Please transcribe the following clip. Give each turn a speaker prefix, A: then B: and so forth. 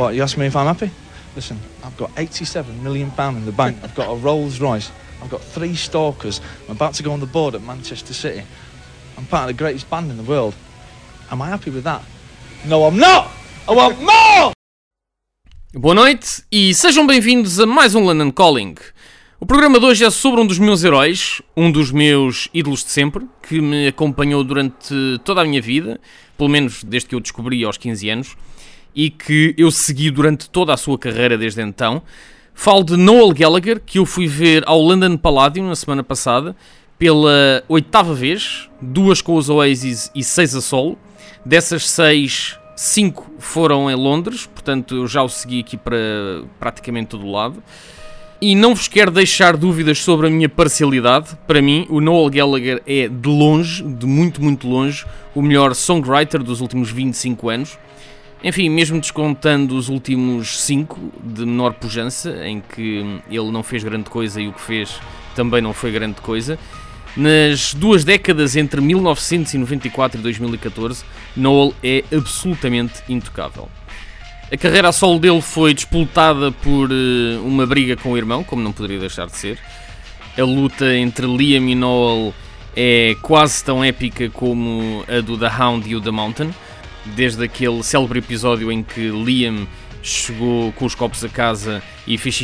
A: What, you ask me if I'm happy? Listen, I've got 87 million pound in the bank. I've got a Rolls Royce. I've got three stalkers. I'm about to go on the board at Manchester City. I'm part of the greatest band in the world. Am I happy with that? No, I'm not! I want more!
B: Boa noite e sejam bem-vindos a mais um London Calling. O programa de hoje é sobre um dos meus heróis, um dos meus ídolos de sempre, que me acompanhou durante toda a minha vida, pelo menos desde que eu descobri aos 15 anos, e que eu segui durante toda a sua carreira desde então. Falo de Noel Gallagher, que eu fui ver ao London Palladium na semana passada, pela oitava vez, duas com os Oasis e seis a solo. Dessas seis, cinco foram em Londres, portanto eu já o segui aqui para praticamente todo o lado. E não vos quero deixar dúvidas sobre a minha parcialidade. Para mim, o Noel Gallagher é de longe, de muito, muito longe, o melhor songwriter dos últimos 25 anos. Enfim, mesmo descontando os últimos 5 de menor pujança, em que ele não fez grande coisa e o que fez também não foi grande coisa, nas duas décadas entre 1994 e 2014, Noel é absolutamente intocável. A carreira a solo dele foi disputada por uh, uma briga com o irmão, como não poderia deixar de ser. A luta entre Liam e Noel é quase tão épica como a do The Hound e o The Mountain desde aquele célebre episódio em que Liam chegou com os copos a casa e fez